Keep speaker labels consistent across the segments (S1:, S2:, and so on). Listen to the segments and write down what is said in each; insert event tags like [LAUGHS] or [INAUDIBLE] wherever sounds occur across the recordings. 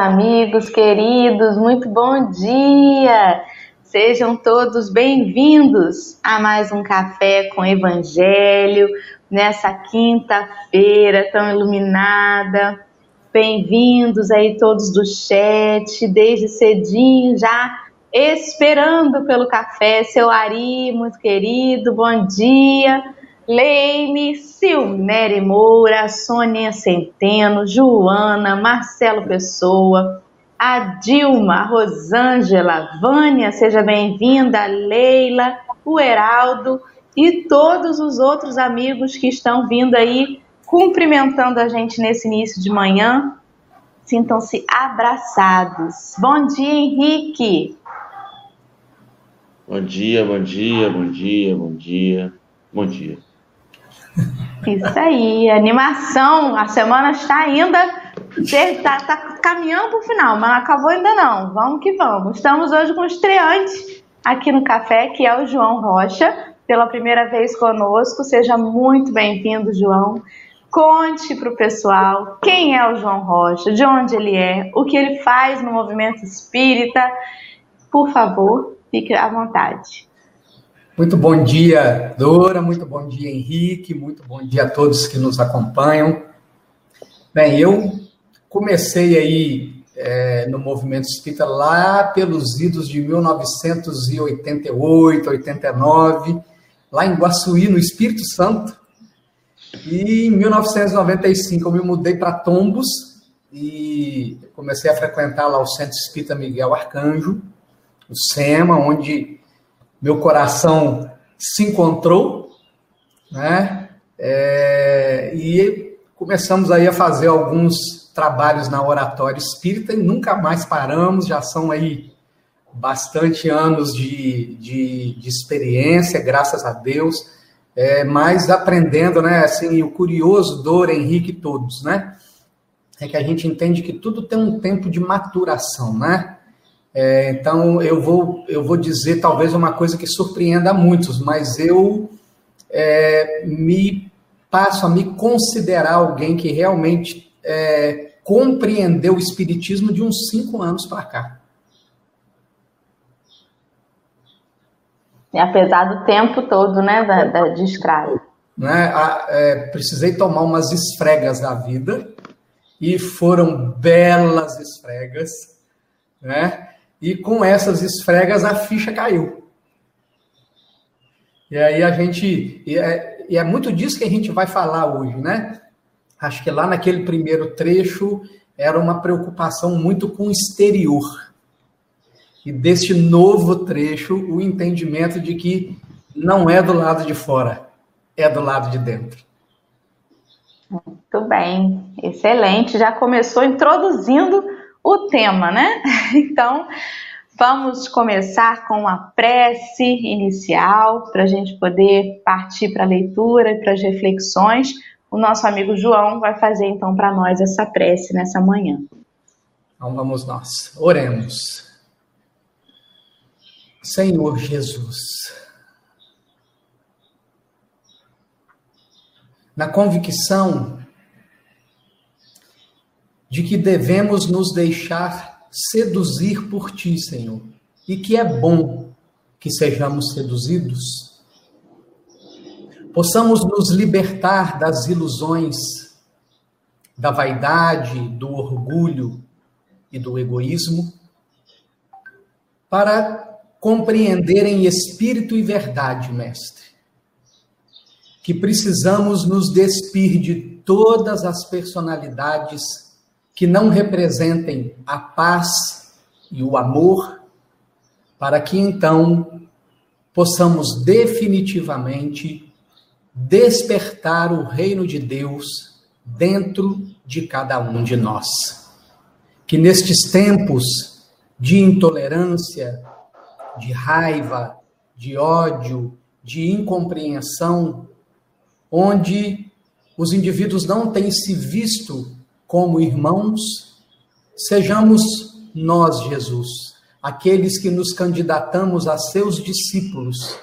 S1: Amigos queridos, muito bom dia! Sejam todos bem-vindos a mais um Café com Evangelho, nessa quinta-feira tão iluminada. Bem-vindos aí todos do chat, desde cedinho já esperando pelo café. Seu Ari, muito querido, bom dia. Leime, Silmere Moura, Sônia Centeno, Joana, Marcelo Pessoa, a Dilma, Rosângela, Vânia, seja bem-vinda, Leila, o Heraldo e todos os outros amigos que estão vindo aí cumprimentando a gente nesse início de manhã. Sintam-se abraçados. Bom dia, Henrique.
S2: Bom dia, bom dia, bom dia, bom dia, bom dia.
S1: Isso aí, animação. A semana está ainda. Está tá caminhando para o final, mas não acabou ainda não. Vamos que vamos. Estamos hoje com o estreante aqui no café, que é o João Rocha, pela primeira vez conosco. Seja muito bem-vindo, João. Conte para o pessoal quem é o João Rocha, de onde ele é, o que ele faz no movimento espírita. Por favor, fique à vontade.
S3: Muito bom dia, Dora, muito bom dia, Henrique, muito bom dia a todos que nos acompanham. Bem, eu comecei aí é, no movimento espírita lá pelos idos de 1988, 89, lá em Guaçuí, no Espírito Santo. E em 1995 eu me mudei para Tombos e comecei a frequentar lá o Centro Espírita Miguel Arcanjo, o SEMA, onde meu coração se encontrou, né? É, e começamos aí a fazer alguns trabalhos na oratória espírita e nunca mais paramos, já são aí bastante anos de, de, de experiência, graças a Deus, é, mas aprendendo, né, assim, o curioso, Dor, Henrique, todos, né, é que a gente entende que tudo tem um tempo de maturação, né, é, então eu vou, eu vou dizer talvez uma coisa que surpreenda a muitos, mas eu é, me passo a me considerar alguém que realmente é, compreendeu o Espiritismo de uns cinco anos para cá.
S1: E apesar do tempo todo, né, da, da, de estrada.
S3: Né, a, é, precisei tomar umas esfregas da vida, e foram belas esfregas, né? E com essas esfregas a ficha caiu. E aí a gente. E é, e é muito disso que a gente vai falar hoje, né? Acho que lá naquele primeiro trecho era uma preocupação muito com o exterior. E deste novo trecho, o entendimento de que não é do lado de fora, é do lado de dentro.
S1: Muito bem, excelente. Já começou introduzindo o tema, né? [LAUGHS] Então, vamos começar com a prece inicial para a gente poder partir para a leitura e para as reflexões. O nosso amigo João vai fazer então para nós essa prece nessa manhã.
S3: Então vamos nós. Oremos. Senhor Jesus, na convicção de que devemos nos deixar seduzir por ti, Senhor, e que é bom que sejamos seduzidos. Possamos nos libertar das ilusões, da vaidade, do orgulho e do egoísmo, para compreender em espírito e verdade, Mestre, que precisamos nos despir de todas as personalidades que não representem a paz e o amor, para que então possamos definitivamente despertar o reino de Deus dentro de cada um de nós. Que nestes tempos de intolerância, de raiva, de ódio, de incompreensão, onde os indivíduos não têm se visto como irmãos, sejamos nós, Jesus, aqueles que nos candidatamos a seus discípulos,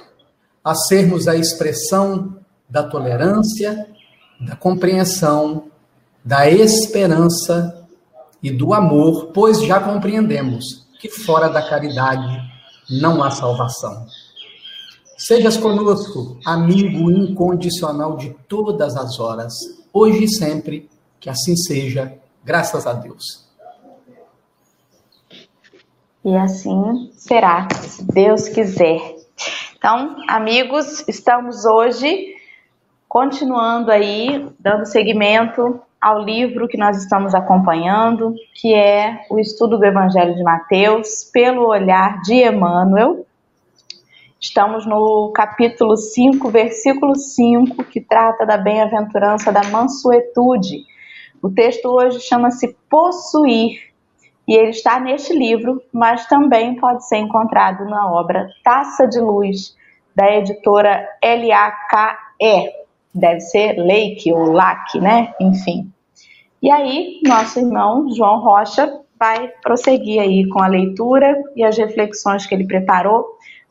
S3: a sermos a expressão da tolerância, da compreensão, da esperança e do amor, pois já compreendemos que fora da caridade não há salvação. Sejas conosco, amigo incondicional de todas as horas, hoje e sempre, que assim seja, graças a Deus.
S1: E assim será, se Deus quiser. Então, amigos, estamos hoje continuando aí, dando seguimento ao livro que nós estamos acompanhando, que é o estudo do Evangelho de Mateus, pelo olhar de Emmanuel. Estamos no capítulo 5, versículo 5, que trata da bem-aventurança da mansuetude. O texto hoje chama-se Possuir, e ele está neste livro, mas também pode ser encontrado na obra Taça de Luz, da editora LAKE. Deve ser Lake ou LAC, né? Enfim. E aí, nosso irmão João Rocha vai prosseguir aí com a leitura e as reflexões que ele preparou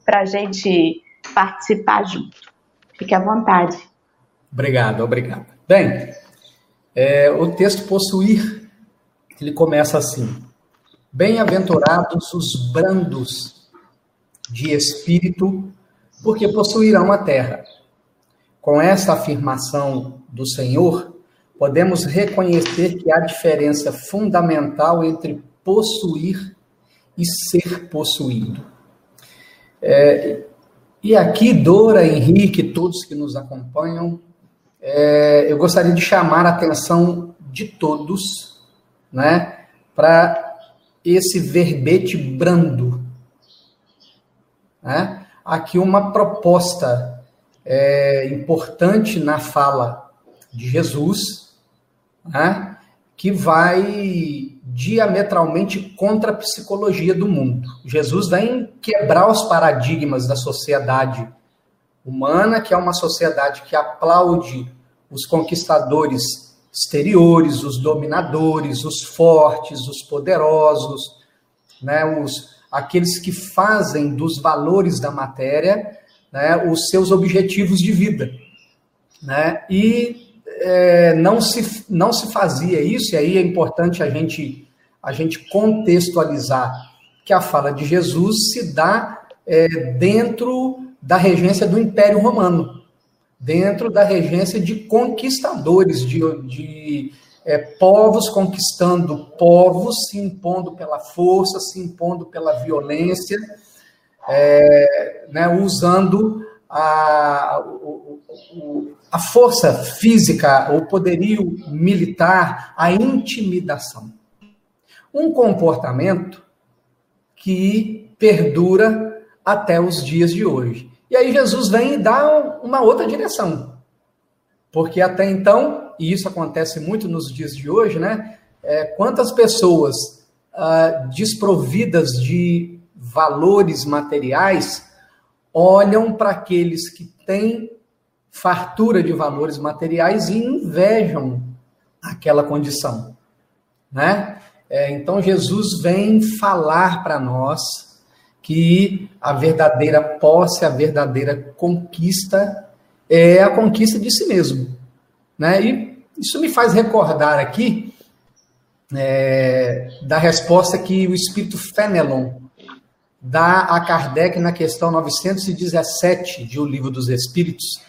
S1: para a gente participar junto. Fique à vontade.
S3: Obrigado, obrigado. Bem, é, o texto possuir, ele começa assim: Bem-aventurados os brandos de espírito, porque possuirão a terra. Com esta afirmação do Senhor, podemos reconhecer que há diferença fundamental entre possuir e ser possuído. É, e aqui, Dora, Henrique, todos que nos acompanham, é, eu gostaria de chamar a atenção de todos né, para esse verbete brando. Né? Aqui uma proposta é, importante na fala de Jesus, né, que vai diametralmente contra a psicologia do mundo. Jesus vem quebrar os paradigmas da sociedade humana, que é uma sociedade que aplaude os conquistadores exteriores, os dominadores, os fortes, os poderosos, né, os, aqueles que fazem dos valores da matéria né, os seus objetivos de vida. Né? E é, não, se, não se fazia isso, e aí é importante a gente, a gente contextualizar que a fala de Jesus se dá é, dentro da regência do Império Romano, dentro da regência de conquistadores, de, de é, povos conquistando povos, se impondo pela força, se impondo pela violência, é, né, usando a, a força física, o poderio militar, a intimidação. Um comportamento que perdura até os dias de hoje. E aí Jesus vem e dá uma outra direção. Porque até então, e isso acontece muito nos dias de hoje, né? É, quantas pessoas ah, desprovidas de valores materiais olham para aqueles que têm fartura de valores materiais e invejam aquela condição, né? É, então Jesus vem falar para nós que a verdadeira posse, a verdadeira conquista é a conquista de si mesmo. Né? E isso me faz recordar aqui é, da resposta que o espírito Fenelon dá a Kardec na questão 917 de O Livro dos Espíritos,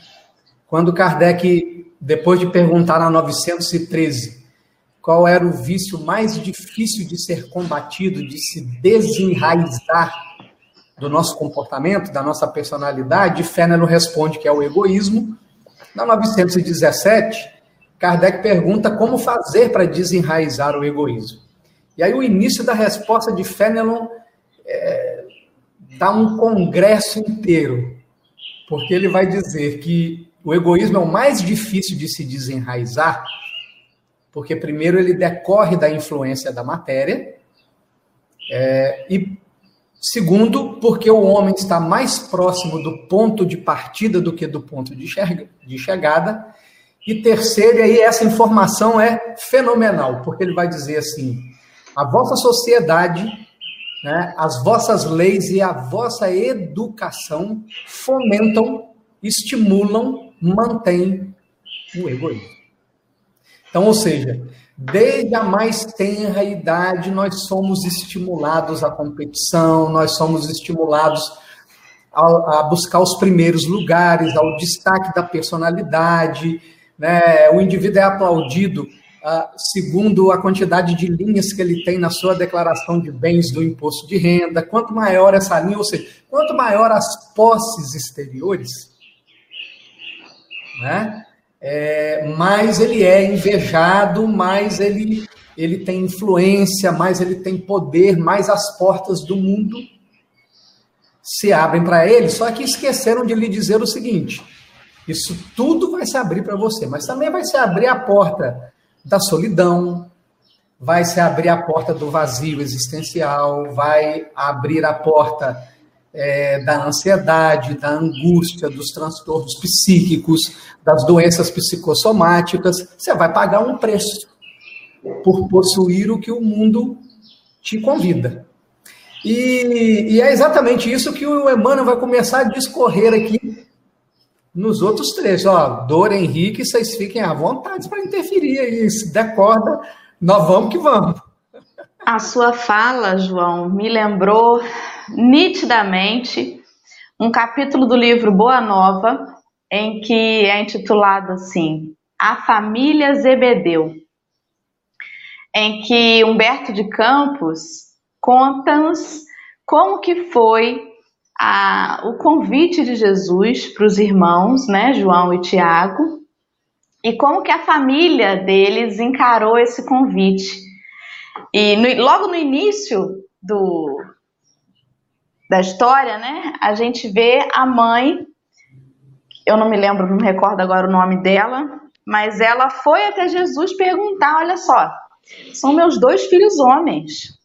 S3: quando Kardec, depois de perguntar na 913 qual era o vício mais difícil de ser combatido, de se desenraizar do nosso comportamento, da nossa personalidade, Fenelon responde que é o egoísmo. Na 917, Kardec pergunta como fazer para desenraizar o egoísmo. E aí o início da resposta de Fenelon é, dá um congresso inteiro, porque ele vai dizer que o egoísmo é o mais difícil de se desenraizar, porque primeiro ele decorre da influência da matéria, é, e Segundo, porque o homem está mais próximo do ponto de partida do que do ponto de, de chegada. E terceiro, e aí essa informação é fenomenal, porque ele vai dizer assim: a vossa sociedade, né, as vossas leis e a vossa educação fomentam, estimulam, mantêm o egoísmo. Então, ou seja, Desde a mais tenra idade, nós somos estimulados à competição, nós somos estimulados a, a buscar os primeiros lugares, ao destaque da personalidade. Né? O indivíduo é aplaudido uh, segundo a quantidade de linhas que ele tem na sua declaração de bens do imposto de renda. Quanto maior essa linha, ou seja, quanto maior as posses exteriores, né? É, mais ele é invejado, mais ele, ele tem influência, mais ele tem poder, mais as portas do mundo se abrem para ele. Só que esqueceram de lhe dizer o seguinte: isso tudo vai se abrir para você, mas também vai se abrir a porta da solidão, vai se abrir a porta do vazio existencial, vai abrir a porta é, da ansiedade, da angústia, dos transtornos psíquicos, das doenças psicossomáticas. Você vai pagar um preço por possuir o que o mundo te convida. E, e, é exatamente isso que o Emmanuel vai começar a discorrer aqui nos outros trechos. Ó, Dora, Henrique, vocês fiquem à vontade para interferir aí. Se der corda, nós vamos que vamos.
S1: A sua fala, João, me lembrou nitidamente um capítulo do livro Boa Nova, em que é intitulado assim: A Família Zebedeu, em que Humberto de Campos conta-nos como que foi a, o convite de Jesus para os irmãos, né, João e Tiago, e como que a família deles encarou esse convite. E no, logo no início do, da história, né, a gente vê a mãe, eu não me lembro, não me recordo agora o nome dela, mas ela foi até Jesus perguntar, olha só, são meus dois filhos homens,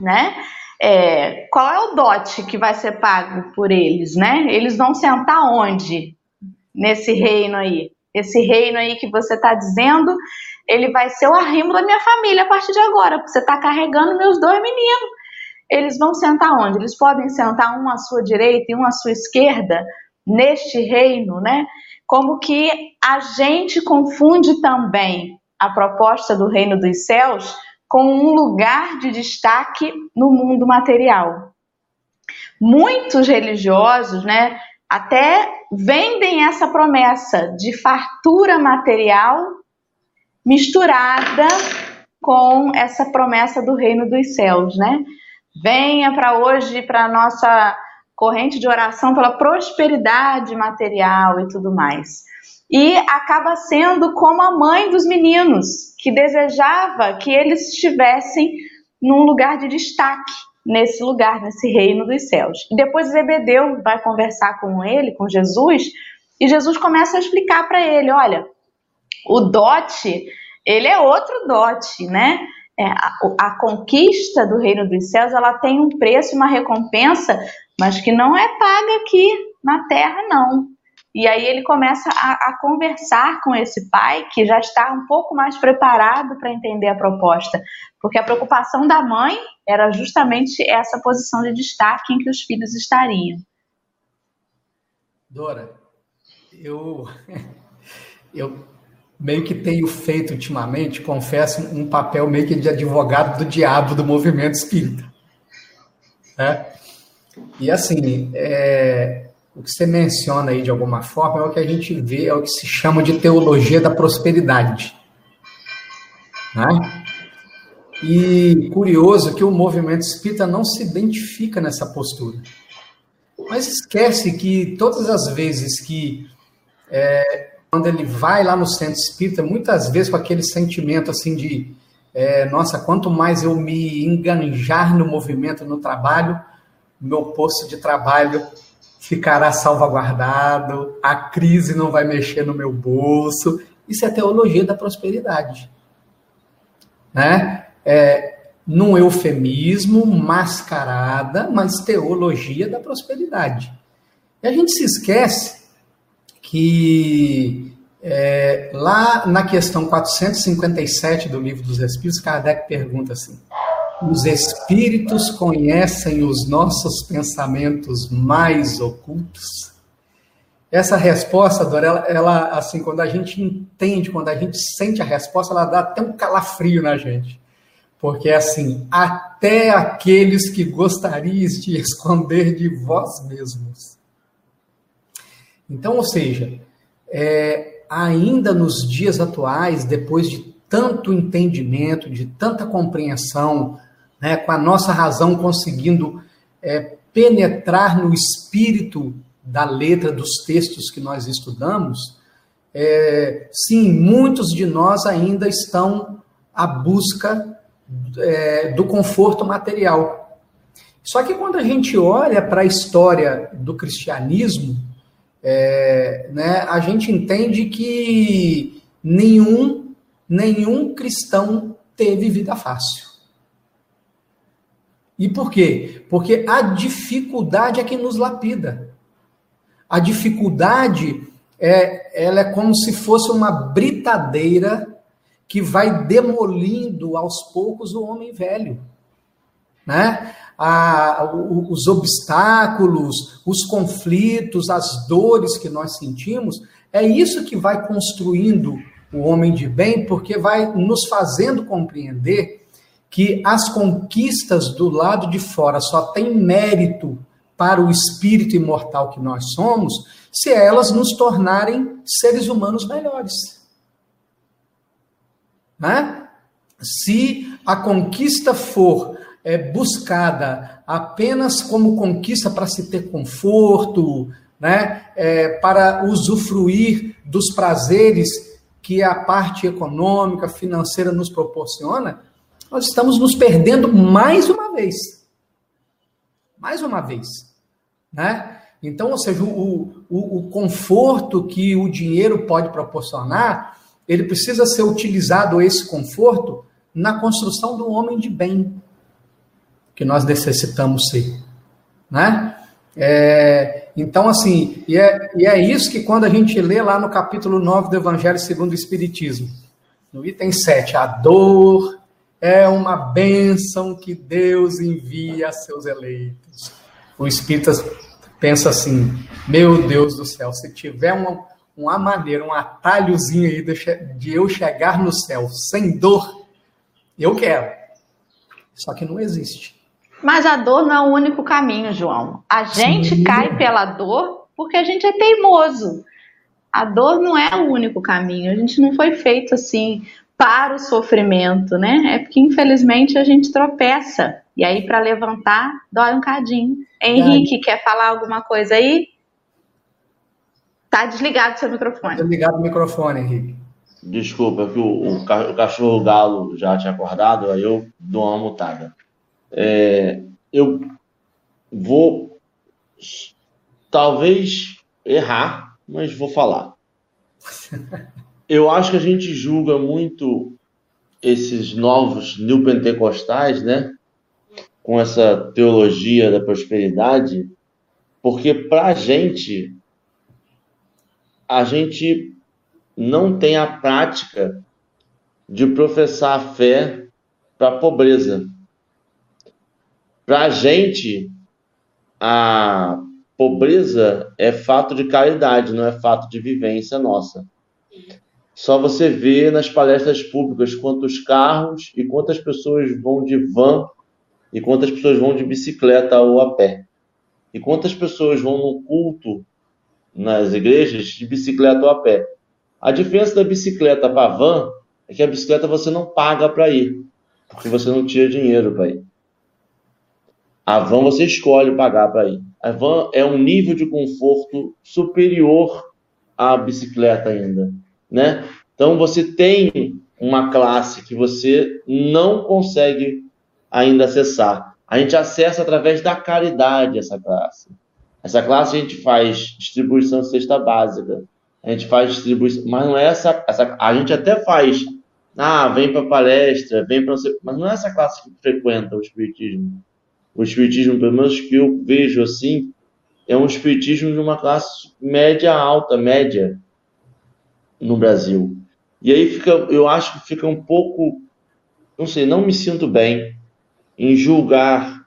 S1: né? É, qual é o dote que vai ser pago por eles, né? Eles vão sentar onde nesse reino aí? Esse reino aí que você está dizendo, ele vai ser o arrimo da minha família a partir de agora, você está carregando meus dois meninos eles vão sentar onde? Eles podem sentar um à sua direita e um à sua esquerda neste reino, né? Como que a gente confunde também a proposta do reino dos céus com um lugar de destaque no mundo material. Muitos religiosos, né, até vendem essa promessa de fartura material misturada com essa promessa do reino dos céus, né? Venha para hoje para a nossa corrente de oração pela prosperidade material e tudo mais. E acaba sendo como a mãe dos meninos, que desejava que eles estivessem num lugar de destaque, nesse lugar, nesse reino dos céus. E depois Zebedeu vai conversar com ele, com Jesus, e Jesus começa a explicar para ele: olha, o dote, ele é outro dote, né? É, a, a, conquista do reino dos céus ela tem um preço, uma recompensa, mas que não é paga aqui na terra, não. E aí ele começa a, a conversar com esse pai que já está um pouco mais preparado para entender a proposta, porque a preocupação da mãe era justamente essa posição de destaque em que os filhos estariam.
S3: Dora, eu, [LAUGHS] eu meio que tenho feito ultimamente, confesso, um papel meio que de advogado do diabo do movimento espírita. Né? E assim, é, o que você menciona aí de alguma forma é o que a gente vê, é o que se chama de teologia da prosperidade. Né? E curioso que o movimento espírita não se identifica nessa postura. Mas esquece que todas as vezes que é, quando ele vai lá no centro espírita, muitas vezes com aquele sentimento assim de é, nossa, quanto mais eu me enganjar no movimento, no trabalho, meu posto de trabalho ficará salvaguardado, a crise não vai mexer no meu bolso. Isso é teologia da prosperidade. Né? É, num eufemismo, mascarada, mas teologia da prosperidade. E a gente se esquece que é, lá na questão 457 do Livro dos Espíritos, Kardec pergunta assim: os espíritos conhecem os nossos pensamentos mais ocultos? essa resposta, Dora, ela, ela, assim, quando a gente entende, quando a gente sente a resposta, ela dá até um calafrio na gente. Porque, assim, até aqueles que gostariam de esconder de vós mesmos. Então, ou seja, é, ainda nos dias atuais, depois de tanto entendimento, de tanta compreensão, né, com a nossa razão conseguindo é, penetrar no espírito da letra dos textos que nós estudamos, é, sim, muitos de nós ainda estão à busca é, do conforto material. Só que quando a gente olha para a história do cristianismo, é, né, a gente entende que nenhum, nenhum cristão teve vida fácil. E por quê? Porque a dificuldade é que nos lapida. A dificuldade é, ela é como se fosse uma britadeira que vai demolindo aos poucos o homem velho. Né? A, os obstáculos, os conflitos, as dores que nós sentimos, é isso que vai construindo o homem de bem, porque vai nos fazendo compreender que as conquistas do lado de fora só têm mérito para o espírito imortal que nós somos, se elas nos tornarem seres humanos melhores. Né? Se a conquista for é, buscada apenas como conquista para se ter conforto, né? É, para usufruir dos prazeres que a parte econômica, financeira nos proporciona, nós estamos nos perdendo mais uma vez. Mais uma vez. Né? Então, ou seja, o, o, o conforto que o dinheiro pode proporcionar, ele precisa ser utilizado, esse conforto, na construção do homem de bem, que nós necessitamos ser. Né? É, então, assim, e é, e é isso que quando a gente lê lá no capítulo 9 do Evangelho segundo o Espiritismo, no item 7, a dor é uma bênção que Deus envia a seus eleitos. O Espírita pensa assim: meu Deus do céu, se tiver uma, uma maneira, um atalhozinho aí de, de eu chegar no céu sem dor, eu quero. Só que não existe.
S1: Mas a dor não é o único caminho, João. A gente Sim. cai pela dor porque a gente é teimoso. A dor não é o único caminho. A gente não foi feito assim para o sofrimento, né? É porque infelizmente a gente tropeça. E aí para levantar dói um cadinho. Henrique, quer falar alguma coisa aí? Tá desligado seu microfone.
S3: Tá desligado o microfone, Henrique.
S2: Desculpa, que o, o, cachorro galo já tinha acordado, aí eu dou uma mutada. É, eu vou talvez errar, mas vou falar. [LAUGHS] Eu acho que a gente julga muito esses novos neopentecostais, né? Com essa teologia da prosperidade, porque para a gente, a gente não tem a prática de professar a fé para a pobreza. Para a gente, a pobreza é fato de caridade, não é fato de vivência nossa. Só você vê nas palestras públicas quantos carros e quantas pessoas vão de van e quantas pessoas vão de bicicleta ou a pé. E quantas pessoas vão no culto nas igrejas de bicicleta ou a pé. A diferença da bicicleta para a van é que a bicicleta você não paga para ir, porque você não tira dinheiro para ir. A van você escolhe pagar para ir. A van é um nível de conforto superior à bicicleta ainda né? Então você tem uma classe que você não consegue ainda acessar. A gente acessa através da caridade essa classe. Essa classe a gente faz distribuição de cesta básica, a gente faz distribuição, mas não é essa, essa a gente até faz, ah, vem para palestra, vem para mas não é essa classe que frequenta o espiritismo. O espiritismo, pelo menos que eu vejo assim, é um espiritismo de uma classe média alta, média, no Brasil. E aí fica, eu acho que fica um pouco, não sei, não me sinto bem em julgar.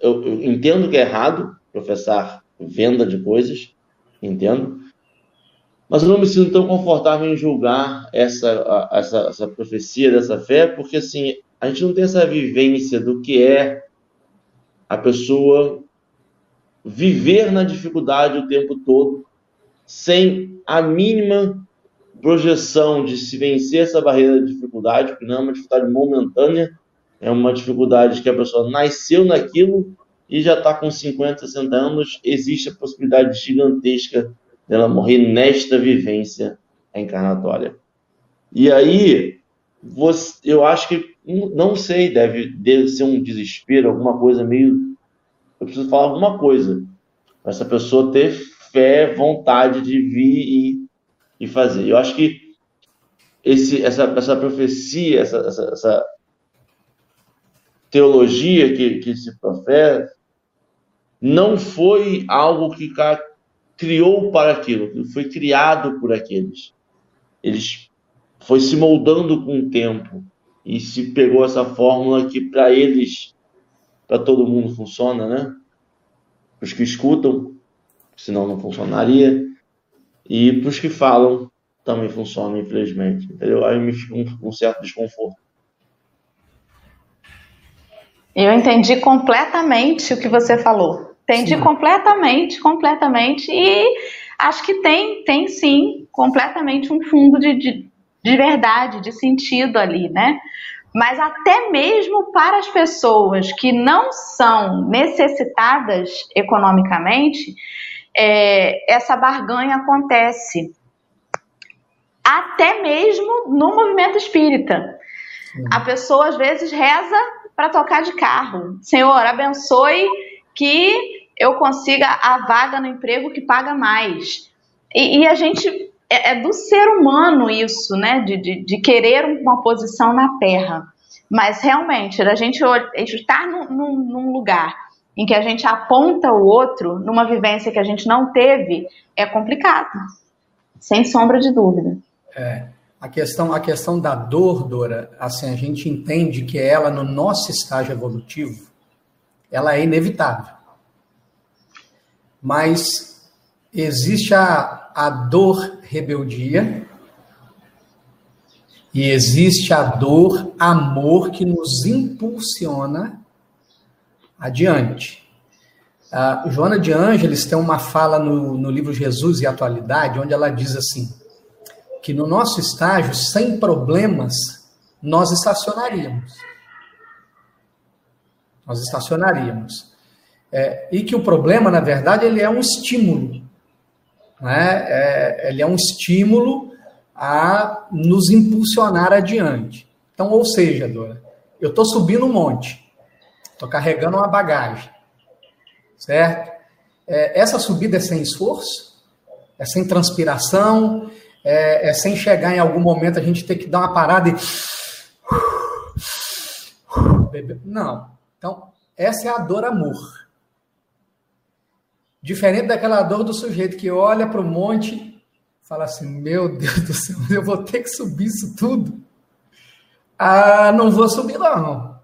S2: Eu, eu entendo que é errado professar venda de coisas, Entendo? Mas eu não me sinto tão confortável em julgar essa, essa, essa profecia dessa fé, porque assim, a gente não tem essa vivência do que é a pessoa viver na dificuldade o tempo todo, sem a mínima projeção de se vencer essa barreira da dificuldade, porque não é uma dificuldade momentânea, é uma dificuldade que a pessoa nasceu naquilo e já está com 50, 60 anos, existe a possibilidade gigantesca dela morrer nesta vivência encarnatória. E aí, você, eu acho que, não sei, deve, deve ser um desespero, alguma coisa meio. Eu preciso falar alguma coisa. Essa pessoa ter fé, vontade de vir e, e fazer. Eu acho que esse, essa, essa profecia, essa, essa, essa teologia que, que se professa, não foi algo que criou para aquilo, foi criado por aqueles. Eles foi se moldando com o tempo e se pegou essa fórmula que para eles, para todo mundo funciona, né? Para os que escutam, senão não funcionaria, e para os que falam também funciona, infelizmente. Entendeu? Aí me fica um, um certo desconforto.
S1: Eu entendi completamente o que você falou. Entendi sim. completamente, completamente. E acho que tem, tem sim, completamente um fundo de, de, de verdade, de sentido ali, né? Mas até mesmo para as pessoas que não são necessitadas economicamente, é, essa barganha acontece. Até mesmo no movimento espírita. A pessoa às vezes reza para tocar de carro. Senhor, abençoe que eu consiga a vaga no emprego que paga mais. E, e a gente é, é, do ser humano isso, né? De, de, de, querer uma posição na Terra. Mas realmente, a gente estar num, num, num lugar em que a gente aponta o outro numa vivência que a gente não teve é complicado, sem sombra de dúvida.
S3: É. A questão, a questão da dor, Dora, assim, a gente entende que ela, no nosso estágio evolutivo, ela é inevitável. Mas existe a, a dor rebeldia e existe a dor amor que nos impulsiona adiante. A Joana de Ângeles tem uma fala no, no livro Jesus e Atualidade, onde ela diz assim: que no nosso estágio, sem problemas, nós estacionaríamos. Nós estacionaríamos. É, e que o problema, na verdade, ele é um estímulo. Né? É, ele é um estímulo a nos impulsionar adiante. Então, ou seja, Dora, eu estou subindo um monte, estou carregando uma bagagem, certo? É, essa subida é sem esforço, é sem transpiração, é, é, sem chegar em algum momento a gente ter que dar uma parada e. [SIGHS] Não. Então, essa é a dor amor. Diferente daquela dor do sujeito que olha para o monte e fala assim: Meu Deus do céu, [LAUGHS] eu vou ter que subir isso tudo. Ah, não vou subir, não.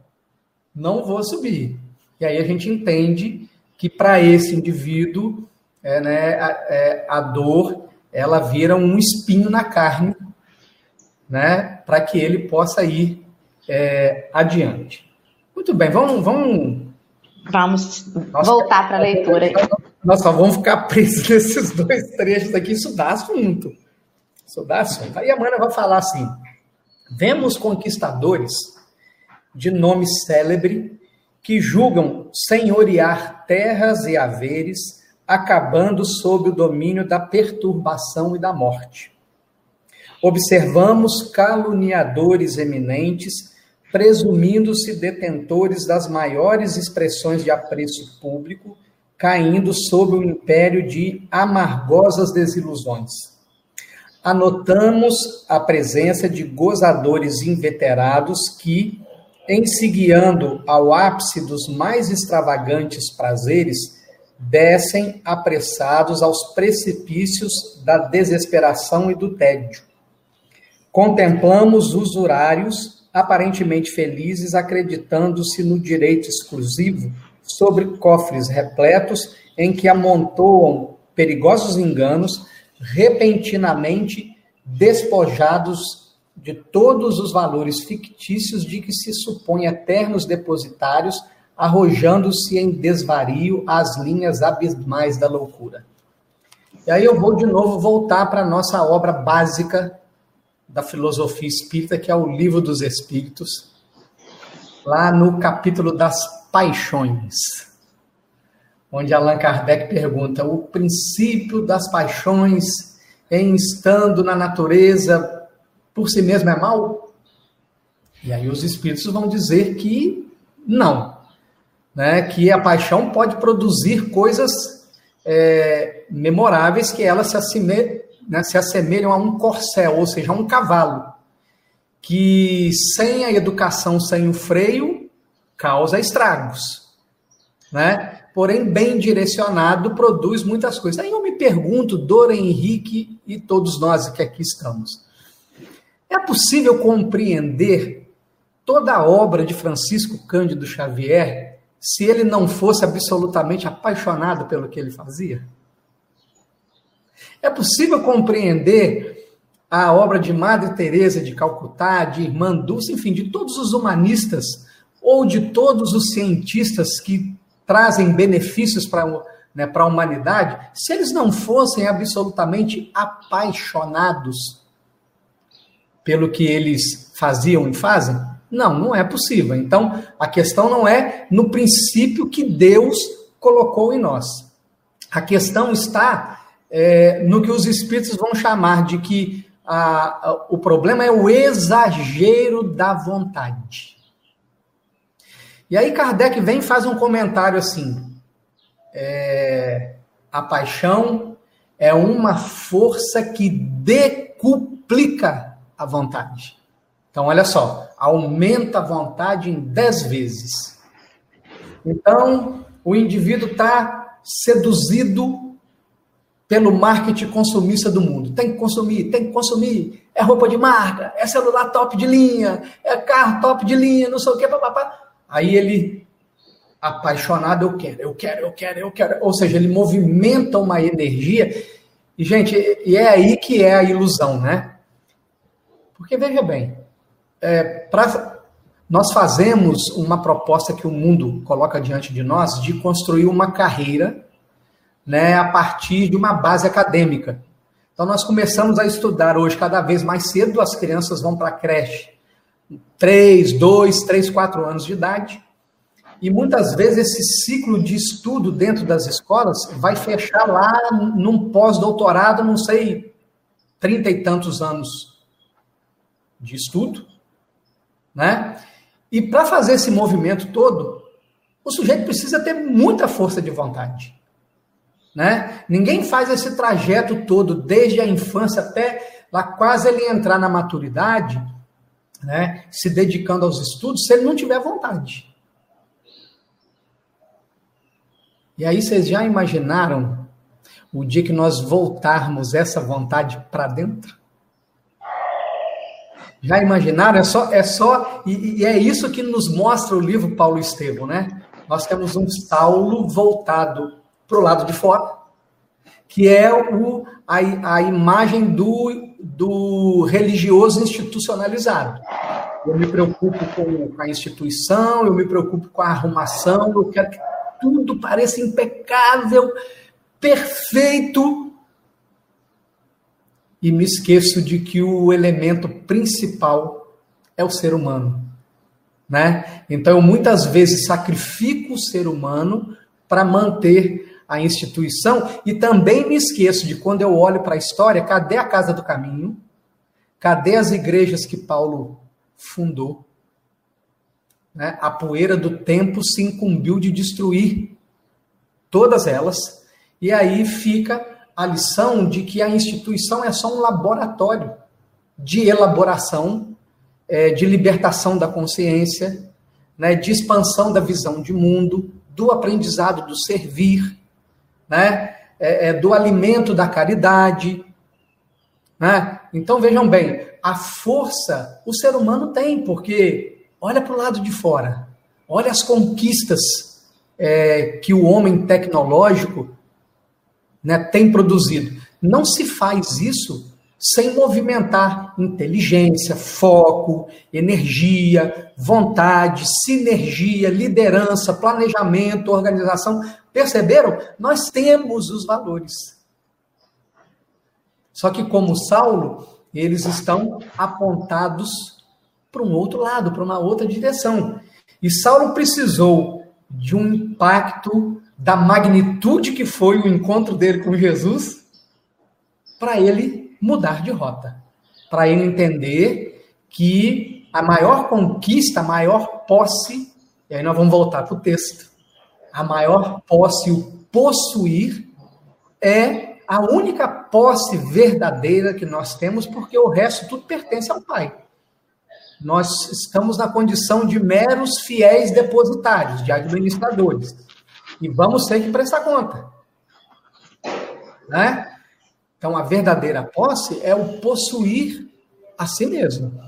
S3: Não vou subir. E aí a gente entende que para esse indivíduo é, né, a, é, a dor ela vira um espinho na carne, né, para que ele possa ir é, adiante. Muito bem, vamos. Vamos,
S1: vamos voltar para a leitura.
S3: Nós só vamos ficar presos [LAUGHS] nesses dois trechos aqui, isso dá assunto. Isso dá assunto. Aí a Mana vai falar assim: vemos conquistadores de nome célebre que julgam senhorear terras e haveres acabando sob o domínio da perturbação e da morte. Observamos caluniadores eminentes, presumindo-se detentores das maiores expressões de apreço público, caindo sob o império de amargosas desilusões. Anotamos a presença de gozadores inveterados que, em se guiando ao ápice dos mais extravagantes prazeres, descem apressados aos precipícios da desesperação e do tédio. Contemplamos usurários aparentemente felizes, acreditando-se no direito exclusivo sobre cofres repletos em que amontoam perigosos enganos, repentinamente despojados de todos os valores fictícios de que se supõe eternos depositários, arrojando-se em desvario às linhas abismais da loucura. E aí eu vou de novo voltar para a nossa obra básica da filosofia espírita, que é o Livro dos Espíritos, lá no capítulo das paixões, onde Allan Kardec pergunta: o princípio das paixões em estando na natureza por si mesmo é mal? E aí os espíritos vão dizer que não, né? que a paixão pode produzir coisas é, memoráveis que elas se, assime, né, se assemelham a um corcel, ou seja, a um cavalo, que sem a educação, sem o freio, causa estragos, né? Porém, bem direcionado, produz muitas coisas. Aí eu me pergunto, Dora Henrique e todos nós que aqui estamos, é possível compreender toda a obra de Francisco Cândido Xavier se ele não fosse absolutamente apaixonado pelo que ele fazia? É possível compreender a obra de Madre Teresa de Calcutá, de Irmã Dulce, enfim, de todos os humanistas ou de todos os cientistas que trazem benefícios para né, a humanidade, se eles não fossem absolutamente apaixonados pelo que eles faziam e fazem? Não, não é possível. Então, a questão não é no princípio que Deus colocou em nós. A questão está é, no que os espíritos vão chamar de que a, a, o problema é o exagero da vontade. E aí Kardec vem e faz um comentário assim: é, a paixão é uma força que decuplica a vontade. Então, olha só, aumenta a vontade em dez vezes. Então, o indivíduo está seduzido pelo marketing consumista do mundo. Tem que consumir, tem que consumir. É roupa de marca, é celular top de linha, é carro top de linha, não sei o que, papapá. Aí ele, apaixonado, eu quero, eu quero, eu quero, eu quero. Ou seja, ele movimenta uma energia. E, gente, e é aí que é a ilusão, né? Porque, veja bem, é, pra, nós fazemos uma proposta que o mundo coloca diante de nós de construir uma carreira né, a partir de uma base acadêmica. Então, nós começamos a estudar hoje cada vez mais cedo, as crianças vão para a creche, 3, 2, 3, 4 anos de idade, e muitas vezes esse ciclo de estudo dentro das escolas vai fechar lá num pós-doutorado, não sei, trinta e tantos anos de estudo, né? E para fazer esse movimento todo, o sujeito precisa ter muita força de vontade. Né? Ninguém faz esse trajeto todo, desde a infância até lá quase ele entrar na maturidade, né? se dedicando aos estudos, se ele não tiver vontade. E aí vocês já imaginaram o dia que nós voltarmos essa vontade para dentro? Já imaginaram? É só, é só e, e, é isso que nos mostra o livro Paulo Estevam, né? Nós temos um Saulo voltado para o lado de fora, que é o, a, a imagem do, do religioso institucionalizado. Eu me preocupo com a instituição, eu me preocupo com a arrumação, eu quero que tudo pareça impecável, perfeito. E me esqueço de que o elemento principal é o ser humano. Né? Então, eu muitas vezes sacrifico o ser humano para manter a instituição e também me esqueço de quando eu olho para a história, cadê a Casa do Caminho? Cadê as igrejas que Paulo fundou? Né? A poeira do tempo se incumbiu de destruir todas elas, e aí fica a lição de que a instituição é só um laboratório de elaboração, é, de libertação da consciência, né, de expansão da visão de mundo, do aprendizado do servir, né? É, é, do alimento da caridade. Né? Então vejam bem, a força o ser humano tem, porque olha para o lado de fora, olha as conquistas é, que o homem tecnológico né, tem produzido. Não se faz isso sem movimentar inteligência, foco, energia, vontade, sinergia, liderança, planejamento, organização. Perceberam? Nós temos os valores. Só que, como Saulo, eles estão apontados para um outro lado, para uma outra direção. E Saulo precisou de um impacto da magnitude que foi o encontro dele com Jesus para ele mudar de rota, para ele entender que a maior conquista, a maior posse, e aí nós vamos voltar para o texto, a maior posse, o possuir, é a única posse verdadeira que nós temos, porque o resto tudo pertence ao Pai. Nós estamos na condição de meros fiéis depositários, de administradores. E vamos ter que prestar conta. Né? Então, a verdadeira posse é o possuir a si mesmo.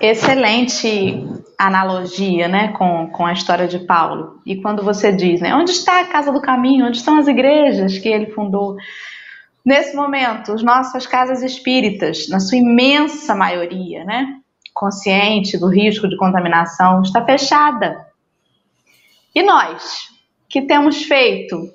S1: Excelente analogia, né, com, com a história de Paulo. E quando você diz, né, onde está a casa do caminho? Onde estão as igrejas que ele fundou? Nesse momento, as nossas casas espíritas, na sua imensa maioria, né, consciente do risco de contaminação, está fechada. E nós, que temos feito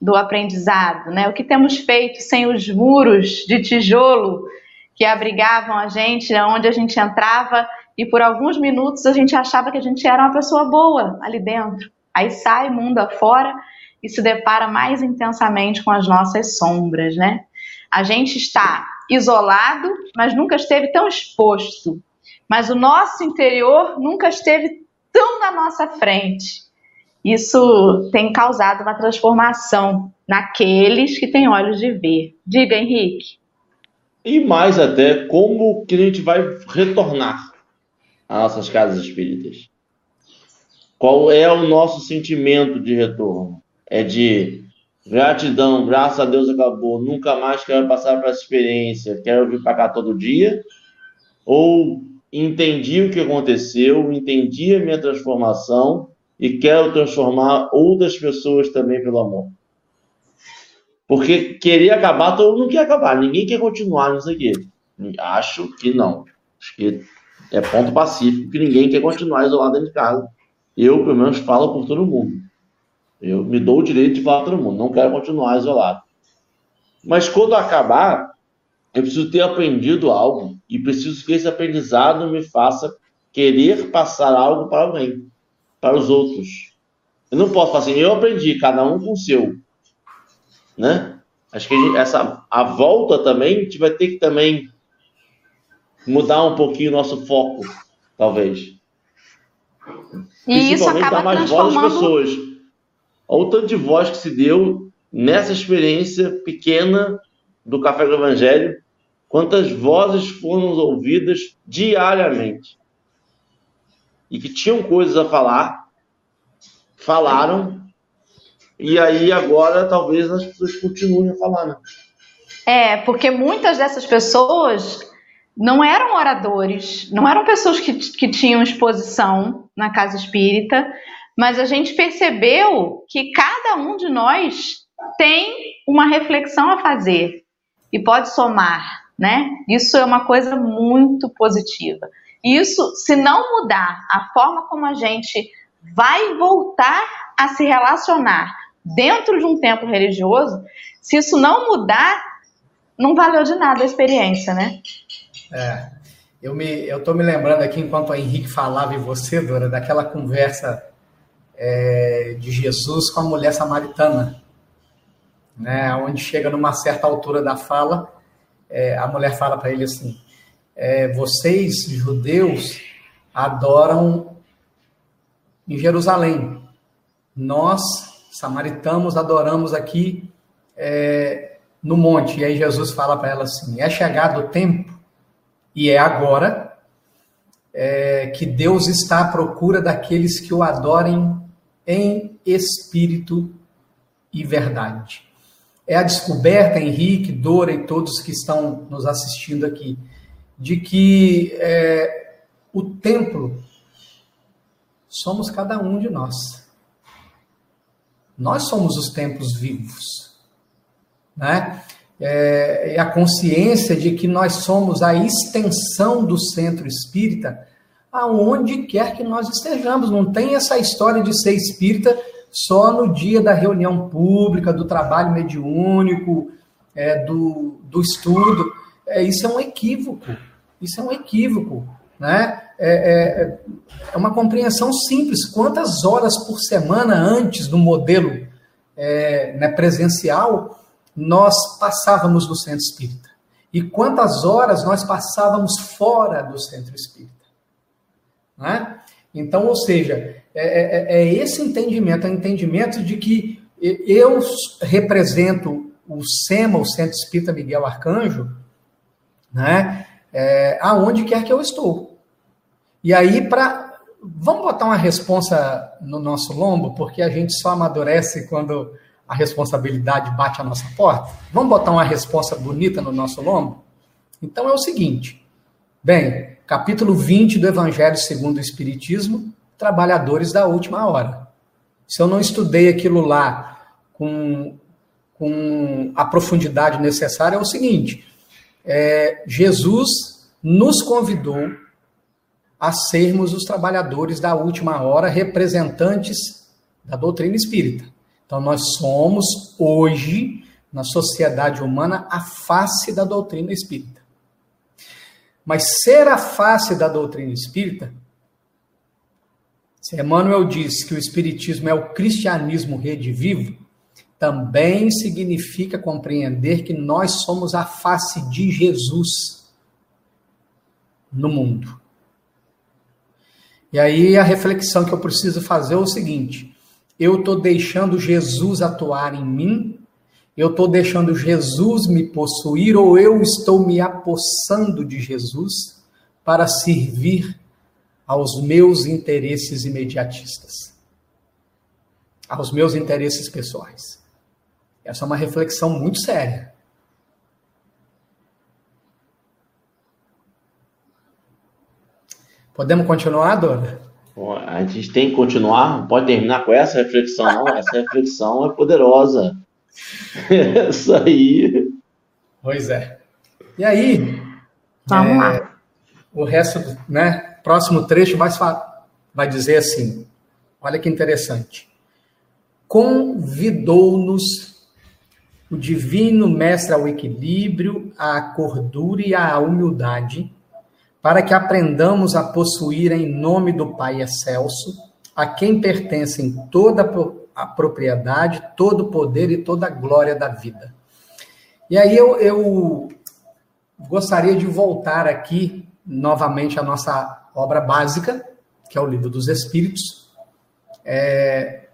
S1: do aprendizado, né? O que temos feito sem os muros de tijolo que abrigavam a gente, onde a gente entrava e por alguns minutos a gente achava que a gente era uma pessoa boa ali dentro. Aí sai mundo afora e se depara mais intensamente com as nossas sombras, né? A gente está isolado, mas nunca esteve tão exposto. Mas o nosso interior nunca esteve tão na nossa frente isso tem causado uma transformação naqueles que têm olhos de ver. Diga, Henrique.
S2: E mais até, como que a gente vai retornar às nossas casas espíritas? Qual é o nosso sentimento de retorno? É de gratidão, graças a Deus acabou, nunca mais quero passar para essa experiência, quero vir para cá todo dia? Ou entendi o que aconteceu, entendi a minha transformação e quero transformar outras pessoas também pelo amor. Porque querer acabar, todo mundo quer acabar, ninguém quer continuar nisso aqui. Acho que não. Acho que é ponto pacífico que ninguém quer continuar isolado dentro de casa. Eu, pelo menos, falo por todo mundo. Eu me dou o direito de falar por todo mundo. Não quero continuar isolado. Mas quando acabar, eu preciso ter aprendido algo e preciso que esse aprendizado me faça querer passar algo para alguém para os outros. Eu não posso falar assim, eu aprendi, cada um com o seu. Né? Acho que a, gente, essa, a volta também, a gente vai ter que também mudar um pouquinho o nosso foco, talvez.
S1: E isso acaba dar mais voz às pessoas.
S2: Olha o tanto de voz que se deu nessa experiência pequena do Café do Evangelho, quantas vozes foram ouvidas diariamente e que tinham coisas a falar, falaram, e aí agora talvez as pessoas continuem a falar, né?
S1: É, porque muitas dessas pessoas não eram oradores, não eram pessoas que, que tinham exposição na casa espírita, mas a gente percebeu que cada um de nós tem uma reflexão a fazer e pode somar, né? Isso é uma coisa muito positiva. Isso, se não mudar a forma como a gente vai voltar a se relacionar dentro de um templo religioso, se isso não mudar, não valeu de nada a experiência, né?
S3: É. Eu me, tô me lembrando aqui enquanto o Henrique falava e você, Dora, daquela conversa é, de Jesus com a mulher samaritana, né? Onde chega numa certa altura da fala, é, a mulher fala para ele assim: é, vocês, judeus, adoram em Jerusalém. Nós, samaritanos, adoramos aqui é, no monte. E aí Jesus fala para ela assim: é chegado o tempo, e é agora, é, que Deus está à procura daqueles que o adorem em espírito e verdade. É a descoberta, Henrique, Dora e todos que estão nos assistindo aqui, de que é, o templo somos cada um de nós. Nós somos os templos vivos. Né? É, a consciência de que nós somos a extensão do centro espírita aonde quer que nós estejamos. Não tem essa história de ser espírita só no dia da reunião pública, do trabalho mediúnico, é, do, do estudo. É, isso é um equívoco. Isso é um equívoco. Né? É, é, é, uma compreensão simples. Quantas horas por semana antes do modelo é, né, presencial nós passávamos no centro espírita? E quantas horas nós passávamos fora do centro espírita? Né? Então, ou seja, é, é, é esse entendimento, é o entendimento de que eu represento o SEMA, o Centro Espírita Miguel Arcanjo, né? É, aonde quer que eu estou. E aí, para. Vamos botar uma responsa no nosso lombo, porque a gente só amadurece quando a responsabilidade bate a nossa porta? Vamos botar uma resposta bonita no nosso lombo? Então é o seguinte: bem, capítulo 20 do Evangelho segundo o Espiritismo, trabalhadores da última hora. Se eu não estudei aquilo lá com, com a profundidade necessária, é o seguinte: é, Jesus nos convidou a sermos os trabalhadores da última hora, representantes da doutrina espírita. Então, nós somos, hoje, na sociedade humana, a face da doutrina espírita. Mas ser a face da doutrina espírita, se Emmanuel diz que o espiritismo é o cristianismo redivivo, também significa compreender que nós somos a face de Jesus no mundo. E aí a reflexão que eu preciso fazer é o seguinte: eu estou deixando Jesus atuar em mim eu estou deixando Jesus me possuir ou eu estou me apossando de Jesus para servir aos meus interesses imediatistas, aos meus interesses pessoais? Essa é uma reflexão muito séria. Podemos continuar, Dona?
S2: A gente tem que continuar, não pode terminar com essa reflexão, não. Essa reflexão é poderosa. [LAUGHS] Isso aí.
S3: Pois é. E aí?
S1: Vamos é, lá.
S3: O resto, né? Próximo trecho vai, vai dizer assim: olha que interessante. Convidou-nos o divino mestre ao equilíbrio, à cordura e à humildade, para que aprendamos a possuir em nome do Pai excelso, a quem pertencem toda a propriedade, todo o poder e toda a glória da vida. E aí eu, eu gostaria de voltar aqui novamente à nossa obra básica, que é o Livro dos Espíritos. É,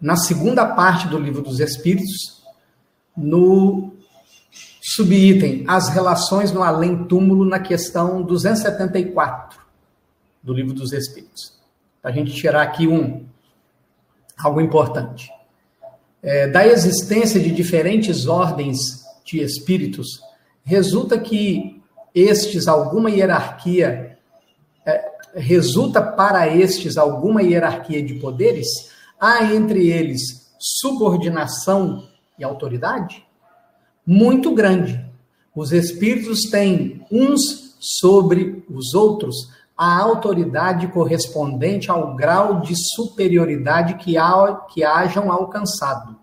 S3: na segunda parte do Livro dos Espíritos, no subitem As Relações no Além-Túmulo, na questão 274 do Livro dos Espíritos. Para a gente tirar aqui um, algo importante. É, da existência de diferentes ordens de espíritos, resulta que estes alguma hierarquia, é, resulta para estes alguma hierarquia de poderes? Há entre eles subordinação e autoridade? Muito grande. Os espíritos têm uns sobre os outros a autoridade correspondente ao grau de superioridade que, ha, que hajam alcançado.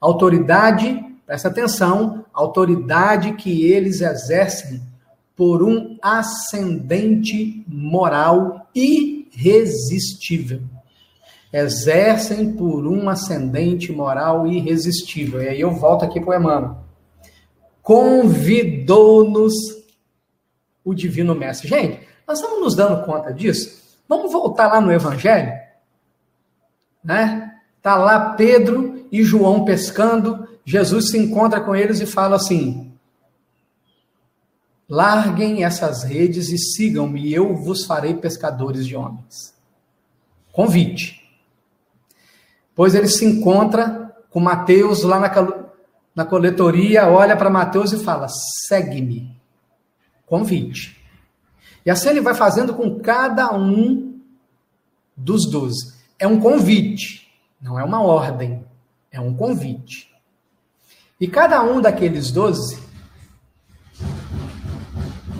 S3: Autoridade, presta atenção, autoridade que eles exercem por um ascendente moral irresistível. Exercem por um ascendente moral irresistível. E aí eu volto aqui para o Emmanuel. Convidou-nos o Divino Mestre. Gente, nós estamos nos dando conta disso? Vamos voltar lá no Evangelho? Né? Tá lá Pedro e João pescando, Jesus se encontra com eles e fala assim: Larguem essas redes e sigam-me, eu vos farei pescadores de homens. Convite. Pois ele se encontra com Mateus lá na, na coletoria, olha para Mateus e fala: segue-me. Convite. E assim ele vai fazendo com cada um dos doze. É um convite, não é uma ordem. É um convite. E cada um daqueles doze,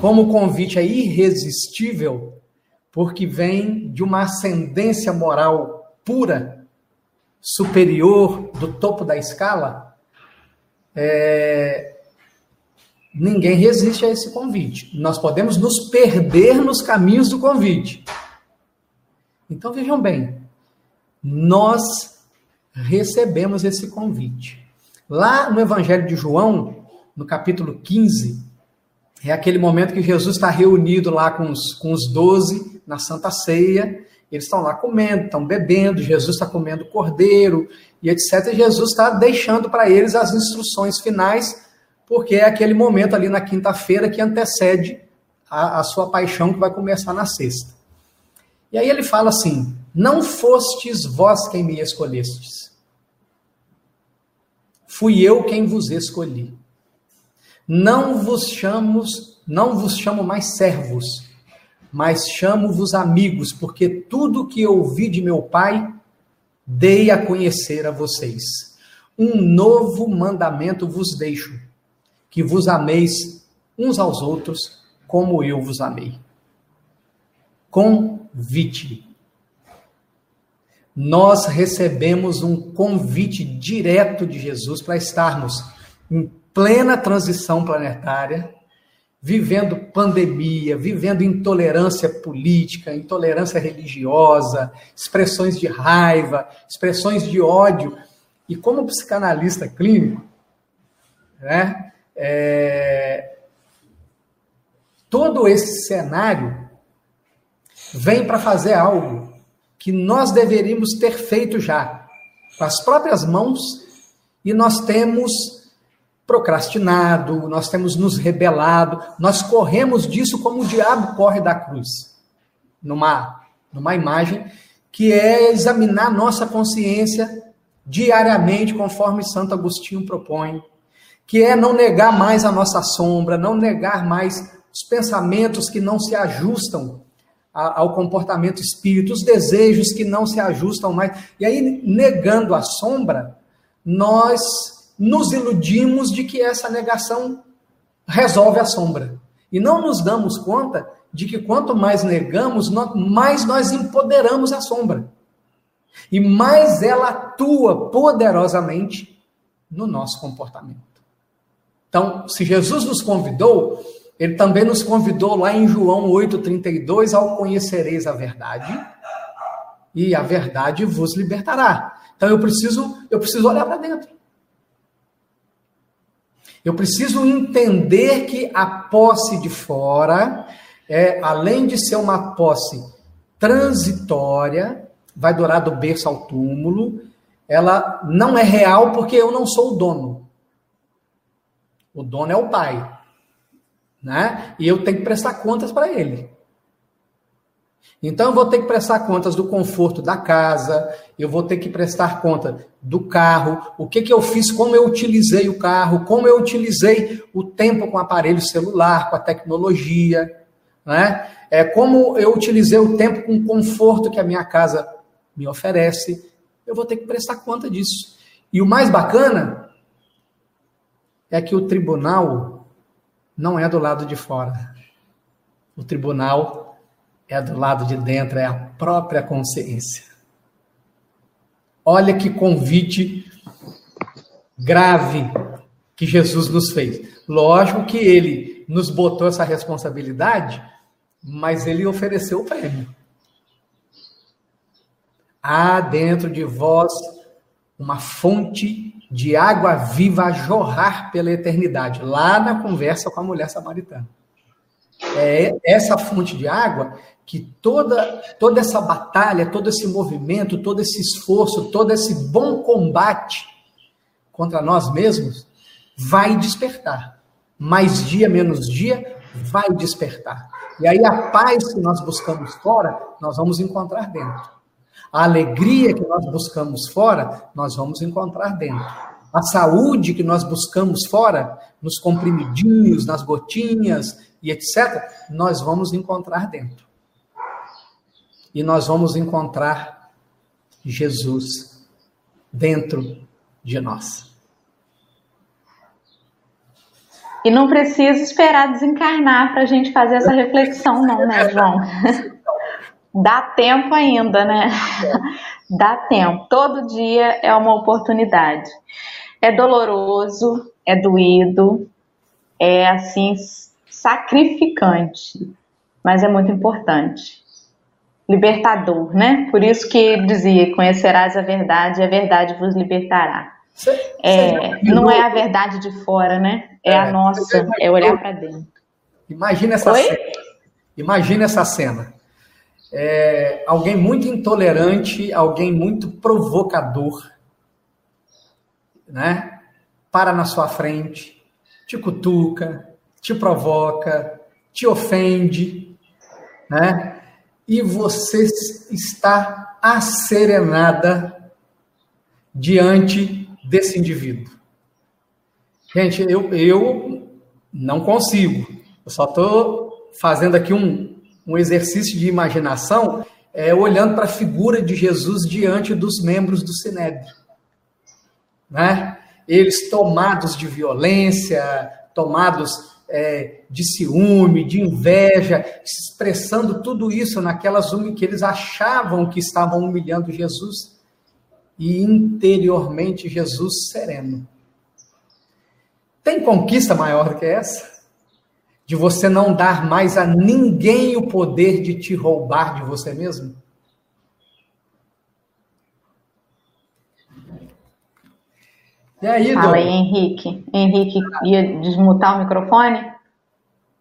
S3: como o convite é irresistível, porque vem de uma ascendência moral pura, superior, do topo da escala, é, ninguém resiste a esse convite. Nós podemos nos perder nos caminhos do convite. Então vejam bem, nós recebemos esse convite. Lá no Evangelho de João, no capítulo 15, é aquele momento que Jesus está reunido lá com os, com os doze na Santa Ceia. Eles estão lá comendo, estão bebendo, Jesus está comendo cordeiro e etc. E Jesus está deixando para eles as instruções finais, porque é aquele momento ali na quinta-feira que antecede a, a sua paixão que vai começar na sexta. E aí ele fala assim: Não fostes vós quem me escolhestes, Fui eu quem vos escolhi. Não vos chamo, não vos chamo mais servos, mas chamo-vos amigos, porque tudo que ouvi de meu Pai dei a conhecer a vocês. Um novo mandamento vos deixo, que vos ameis uns aos outros, como eu vos amei. Convite nós recebemos um convite direto de Jesus para estarmos em plena transição planetária, vivendo pandemia, vivendo intolerância política, intolerância religiosa, expressões de raiva, expressões de ódio. E como psicanalista clínico, né, é, todo esse cenário vem para fazer algo que nós deveríamos ter feito já, com as próprias mãos, e nós temos procrastinado, nós temos nos rebelado, nós corremos disso como o diabo corre da cruz, numa, numa imagem que é examinar nossa consciência diariamente, conforme Santo Agostinho propõe, que é não negar mais a nossa sombra, não negar mais os pensamentos que não se ajustam ao comportamento espírito, os desejos que não se ajustam mais. E aí, negando a sombra, nós nos iludimos de que essa negação resolve a sombra. E não nos damos conta de que quanto mais negamos, mais nós empoderamos a sombra. E mais ela atua poderosamente no nosso comportamento. Então, se Jesus nos convidou, ele também nos convidou lá em João 8,32 ao conhecereis a verdade, e a verdade vos libertará. Então eu preciso, eu preciso olhar para dentro. Eu preciso entender que a posse de fora, é, além de ser uma posse transitória, vai durar do berço ao túmulo, ela não é real porque eu não sou o dono. O dono é o pai né? E eu tenho que prestar contas para ele. Então eu vou ter que prestar contas do conforto da casa, eu vou ter que prestar conta do carro, o que, que eu fiz, como eu utilizei o carro, como eu utilizei o tempo com o aparelho celular, com a tecnologia, né? É como eu utilizei o tempo com o conforto que a minha casa me oferece. Eu vou ter que prestar conta disso. E o mais bacana é que o tribunal não é do lado de fora. O tribunal é do lado de dentro, é a própria consciência. Olha que convite grave que Jesus nos fez. Lógico que ele nos botou essa responsabilidade, mas ele ofereceu o prêmio. Há dentro de vós uma fonte de água viva a jorrar pela eternidade, lá na conversa com a mulher samaritana. É essa fonte de água que toda, toda essa batalha, todo esse movimento, todo esse esforço, todo esse bom combate contra nós mesmos vai despertar. Mais dia, menos dia, vai despertar. E aí a paz que nós buscamos fora, nós vamos encontrar dentro. A alegria que nós buscamos fora, nós vamos encontrar dentro. A saúde que nós buscamos fora, nos comprimidinhos, nas gotinhas e etc., nós vamos encontrar dentro. E nós vamos encontrar Jesus dentro de nós.
S1: E não precisa esperar desencarnar para a gente fazer essa reflexão, não, né, João? [LAUGHS] Dá tempo ainda, né? Dá tempo. Todo dia é uma oportunidade. É doloroso, é doído, é assim sacrificante, mas é muito importante. Libertador, né? Por isso que ele dizia: conhecerás a verdade e a verdade vos libertará. é, não é a verdade de fora, né? É, é a nossa, é olhar para dentro.
S3: Imagina essa Oi? cena. Imagina essa cena. É, alguém muito intolerante, alguém muito provocador, né? Para na sua frente, te cutuca, te provoca, te ofende, né? E você está asserenada diante desse indivíduo. Gente, eu, eu não consigo. Eu só estou fazendo aqui um, um exercício de imaginação, é, olhando para a figura de Jesus diante dos membros do Sinédrio. Né? Eles tomados de violência, tomados é, de ciúme, de inveja, expressando tudo isso naquelas que eles achavam que estavam humilhando Jesus, e interiormente Jesus sereno. Tem conquista maior do que essa? De você não dar mais a ninguém o poder de te roubar de você mesmo?
S1: E aí, Fala aí, Henrique. Henrique ia desmutar o microfone?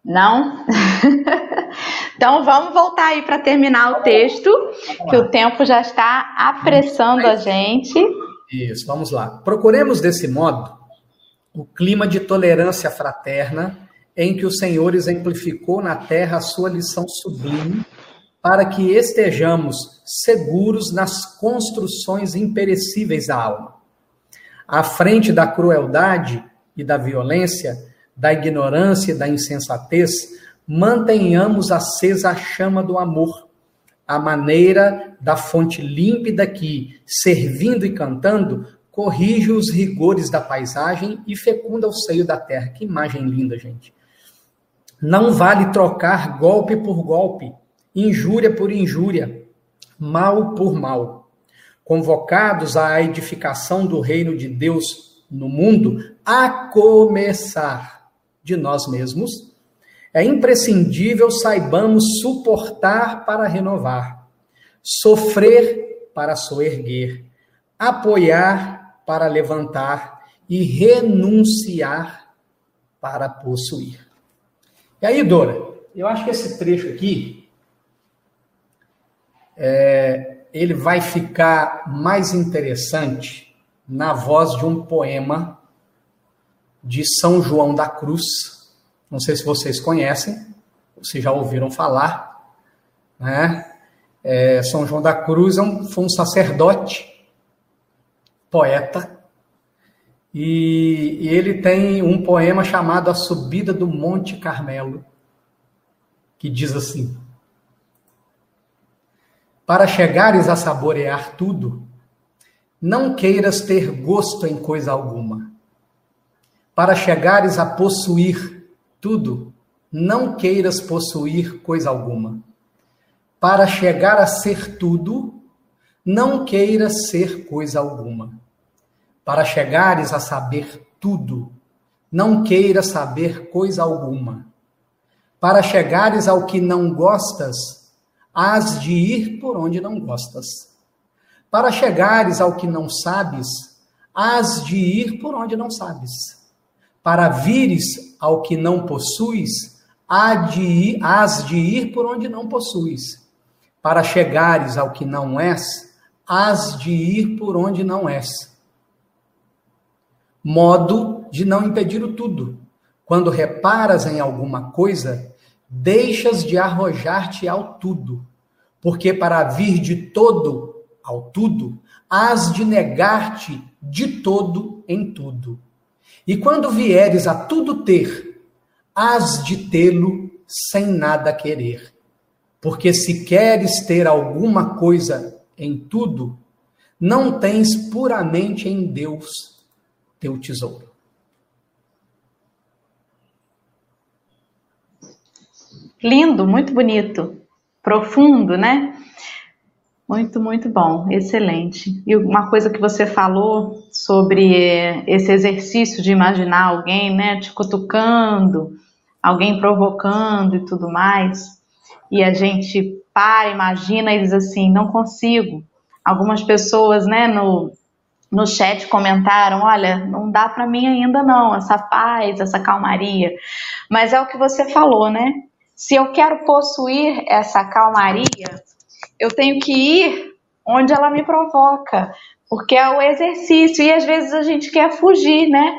S1: Não? [LAUGHS] então vamos voltar aí para terminar o texto, que o tempo já está apressando a gente.
S3: Isso, vamos lá. Procuremos desse modo o clima de tolerância fraterna em que o Senhor exemplificou na terra a sua lição sublime, para que estejamos seguros nas construções imperecíveis da alma. À frente da crueldade e da violência, da ignorância e da insensatez, mantenhamos acesa a chama do amor, a maneira da fonte límpida que, servindo e cantando, corrige os rigores da paisagem e fecunda o seio da terra. Que imagem linda, gente. Não vale trocar golpe por golpe, injúria por injúria, mal por mal. Convocados à edificação do reino de Deus no mundo, a começar de nós mesmos, é imprescindível saibamos suportar para renovar, sofrer para soerguer, apoiar para levantar e renunciar para possuir. E aí, Dora, eu acho que esse trecho aqui é, ele vai ficar mais interessante na voz de um poema de São João da Cruz. Não sei se vocês conhecem, se já ouviram falar, né? É, São João da Cruz é um, foi um sacerdote poeta, e, e ele tem um poema chamado A Subida do Monte Carmelo, que diz assim: Para chegares a saborear tudo, não queiras ter gosto em coisa alguma. Para chegares a possuir tudo, não queiras possuir coisa alguma. Para chegar a ser tudo, não queiras ser coisa alguma. Para chegares a saber tudo, não queiras saber coisa alguma. Para chegares ao que não gostas, hás de ir por onde não gostas. Para chegares ao que não sabes, hás de ir por onde não sabes. Para vires ao que não possuis, de ir, hás de ir por onde não possuis. Para chegares ao que não és, hás de ir por onde não és modo de não impedir o tudo. Quando reparas em alguma coisa, deixas de arrojar-te ao tudo, porque para vir de todo ao tudo, hás de negar-te de todo em tudo. E quando vieres a tudo ter, hás de tê-lo sem nada querer. Porque se queres ter alguma coisa em tudo, não tens puramente em Deus teu tesouro.
S1: Lindo, muito bonito, profundo, né? Muito, muito bom, excelente. E uma coisa que você falou sobre esse exercício de imaginar alguém, né, te cutucando, alguém provocando e tudo mais, e a gente para, imagina e diz assim: não consigo. Algumas pessoas, né, no, no chat comentaram: olha, não dá para mim ainda não, essa paz, essa calmaria. Mas é o que você falou, né? Se eu quero possuir essa calmaria, eu tenho que ir onde ela me provoca, porque é o exercício e às vezes a gente quer fugir, né?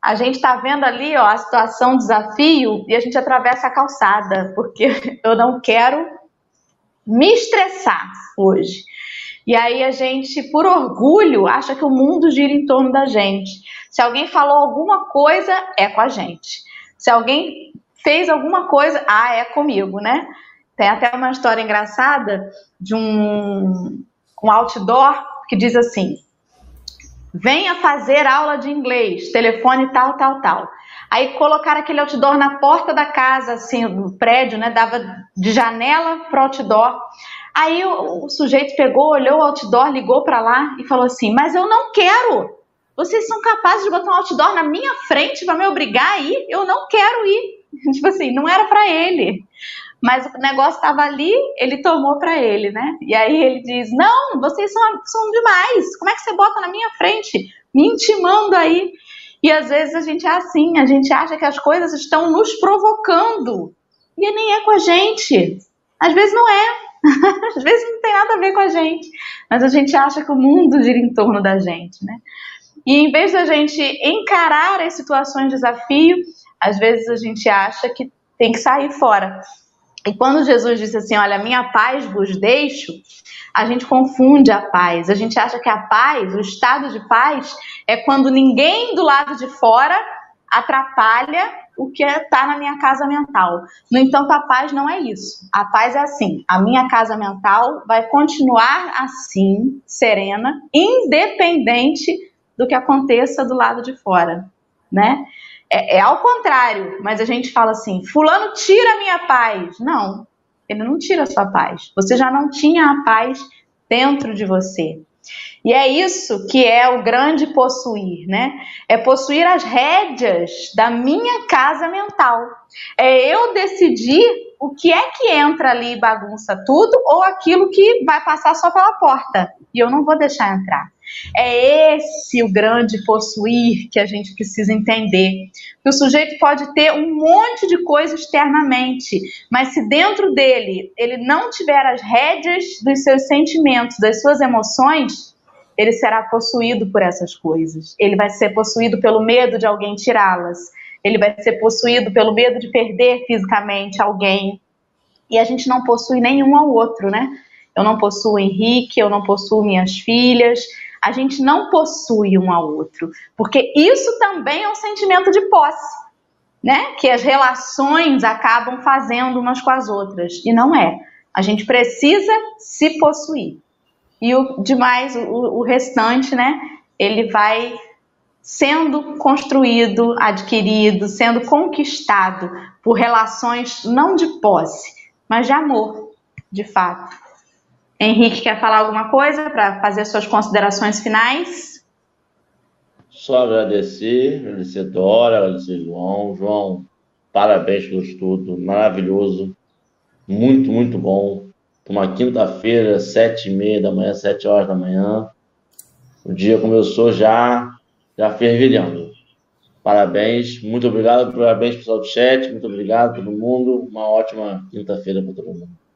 S1: A gente está vendo ali ó, a situação, desafio e a gente atravessa a calçada, porque [LAUGHS] eu não quero me estressar hoje. E aí a gente, por orgulho, acha que o mundo gira em torno da gente. Se alguém falou alguma coisa, é com a gente. Se alguém fez alguma coisa, ah, é comigo, né? Tem até uma história engraçada de um, um outdoor que diz assim: venha fazer aula de inglês, telefone tal, tal, tal. Aí colocaram aquele outdoor na porta da casa, assim, do prédio, né? Dava de janela para outdoor. Aí o, o, sujeito pegou, olhou o outdoor, ligou para lá e falou assim: Mas eu não quero. Vocês são capazes de botar um outdoor na minha frente para me obrigar a ir? Eu não quero ir. [LAUGHS] Tipo assim, não era para ele mas o negócio estava ali, ele tomou para ele, né? E aí ele diz: Não, vocês são, são demais, como é que você bota na minha frente, me intimando aí? E às vezes a gente é assim, a gente acha que as coisas estão nos provocando, e nem é com a gente. Às vezes não é, [LAUGHS] às vezes não tem nada a ver com a gente, mas a gente acha que o mundo gira em torno da gente, né? E em vez da gente encarar as situações de desafio, às vezes a gente acha que tem que sair fora. E quando Jesus disse assim: Olha, minha paz vos deixo, a gente confunde a paz. A gente acha que a paz, o estado de paz, é quando ninguém do lado de fora atrapalha o que está na minha casa mental. No entanto, a paz não é isso. A paz é assim: a minha casa mental vai continuar assim, serena, independente do que aconteça do lado de fora, né? É, é, ao contrário, mas a gente fala assim: Fulano tira a minha paz. Não, ele não tira a sua paz. Você já não tinha a paz dentro de você. E é isso que é o grande possuir, né? É possuir as rédeas da minha casa mental. É eu decidir o que é que entra ali e bagunça tudo ou aquilo que vai passar só pela porta e eu não vou deixar entrar. É esse o grande possuir que a gente precisa entender. Que o sujeito pode ter um monte de coisa externamente, mas se dentro dele ele não tiver as rédeas dos seus sentimentos, das suas emoções, ele será possuído por essas coisas. Ele vai ser possuído pelo medo de alguém tirá-las. Ele vai ser possuído pelo medo de perder fisicamente alguém. E a gente não possui nenhum ao outro, né? Eu não possuo Henrique, eu não possuo minhas filhas, a gente não possui um ao outro, porque isso também é um sentimento de posse, né? Que as relações acabam fazendo umas com as outras, e não é. A gente precisa se possuir. E o demais, o, o restante, né? Ele vai sendo construído, adquirido, sendo conquistado por relações não de posse, mas de amor, de fato. Henrique, quer falar alguma coisa para fazer suas considerações finais?
S2: Só agradecer, agradecer Dora, agradecer João. João, parabéns pelo estudo, maravilhoso, muito, muito bom. Uma quinta-feira, sete e meia da manhã, sete horas da manhã. O dia começou já, já fervilhando. Parabéns, muito obrigado, parabéns pessoal do chat, muito obrigado todo mundo. Uma ótima quinta-feira para todo mundo.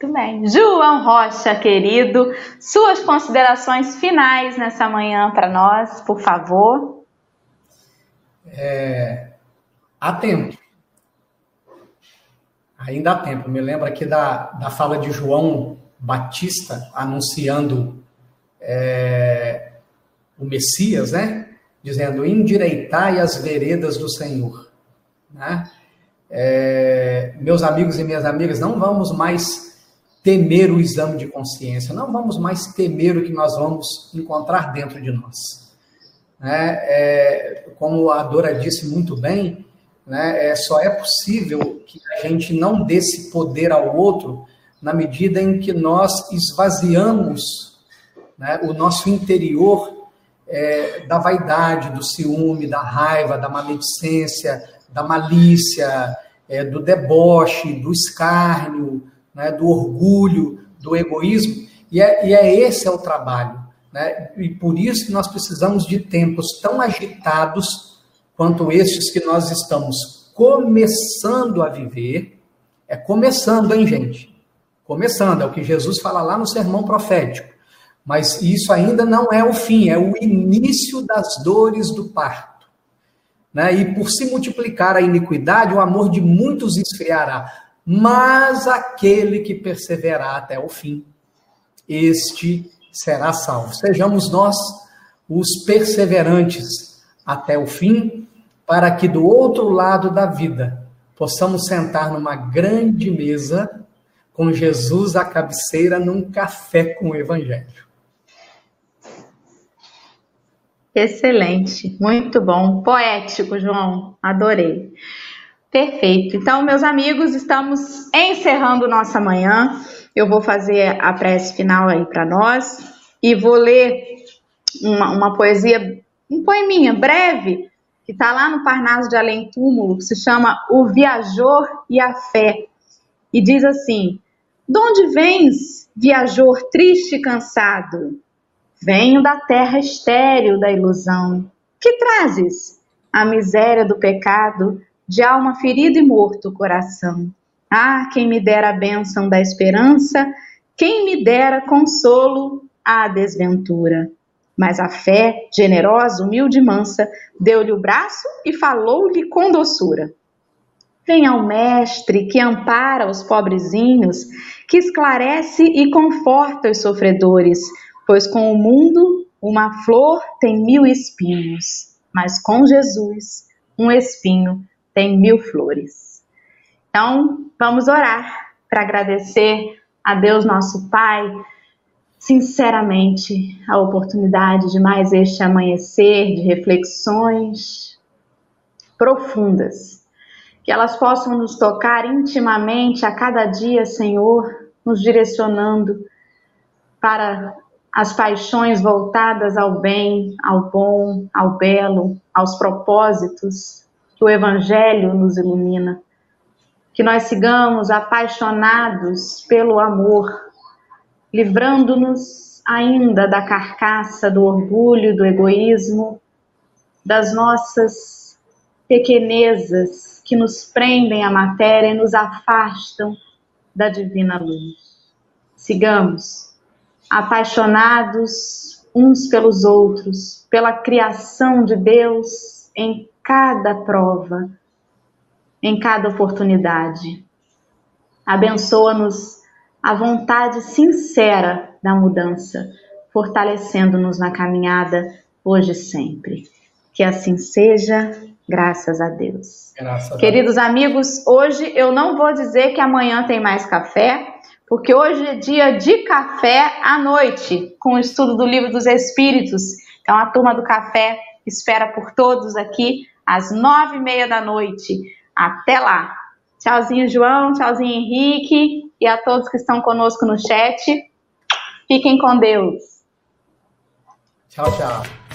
S1: Muito bem. João Rocha, querido, suas considerações finais nessa manhã para nós, por favor.
S3: É, há tempo. Ainda há tempo. Me lembro aqui da, da fala de João Batista anunciando é, o Messias, né? Dizendo: endireitai as veredas do Senhor. Né? É, meus amigos e minhas amigas, não vamos mais temer o exame de consciência, não vamos mais temer o que nós vamos encontrar dentro de nós. né, é, como a Dora disse muito bem, né, é, só é possível que a gente não dê esse poder ao outro na medida em que nós esvaziamos né, o nosso interior é, da vaidade, do ciúme, da raiva, da maledicência, da malícia, é, do deboche, do escárnio, né, do orgulho, do egoísmo. E é, e é esse é o trabalho. Né? E por isso nós precisamos de tempos tão agitados quanto estes que nós estamos começando a viver. É começando, hein, gente? Começando, é o que Jesus fala lá no sermão profético. Mas isso ainda não é o fim, é o início das dores do parto. Né? E por se multiplicar a iniquidade, o amor de muitos esfriará. Mas aquele que perseverar até o fim, este será salvo. Sejamos nós os perseverantes até o fim, para que do outro lado da vida possamos sentar numa grande mesa com Jesus à cabeceira num café com o Evangelho.
S1: Excelente, muito bom, poético, João, adorei. Perfeito. Então, meus amigos, estamos encerrando nossa manhã. Eu vou fazer a prece final aí para nós e vou ler uma, uma poesia, um poeminha breve, que está lá no Parnaso de Além Túmulo, que se chama O Viajor e a Fé. E diz assim: De onde vens, viajor triste e cansado? Venho da terra estéril da ilusão. Que trazes? A miséria do pecado, de alma ferida e morto o coração. Ah, quem me dera a bênção da esperança, quem me dera consolo à desventura. Mas a fé, generosa, humilde e mansa, deu-lhe o braço e falou-lhe com doçura. Venha ao Mestre que ampara os pobrezinhos, que esclarece e conforta os sofredores, pois com o mundo uma flor tem mil espinhos, mas com Jesus um espinho tem mil flores. Então, vamos orar para agradecer a Deus, nosso Pai, sinceramente, a oportunidade de mais este amanhecer de reflexões profundas, que elas possam nos tocar intimamente a cada dia, Senhor, nos direcionando para as paixões voltadas ao bem, ao bom, ao belo, aos propósitos que o Evangelho nos ilumina. Que nós sigamos apaixonados pelo amor, livrando-nos ainda da carcaça do orgulho, do egoísmo, das nossas pequenezas que nos prendem à matéria e nos afastam da divina luz. Sigamos apaixonados uns pelos outros, pela criação de Deus em cada prova, em cada oportunidade. Abençoa-nos a vontade sincera da mudança, fortalecendo-nos na caminhada hoje e sempre. Que assim seja, graças a Deus. Graças a Queridos Deus. amigos, hoje eu não vou dizer que amanhã tem mais café, porque hoje é dia de café à noite, com o estudo do Livro dos Espíritos. Então a turma do café espera por todos aqui às nove e meia da noite. Até lá. Tchauzinho, João. Tchauzinho, Henrique. E a todos que estão conosco no chat. Fiquem com Deus.
S3: Tchau, tchau.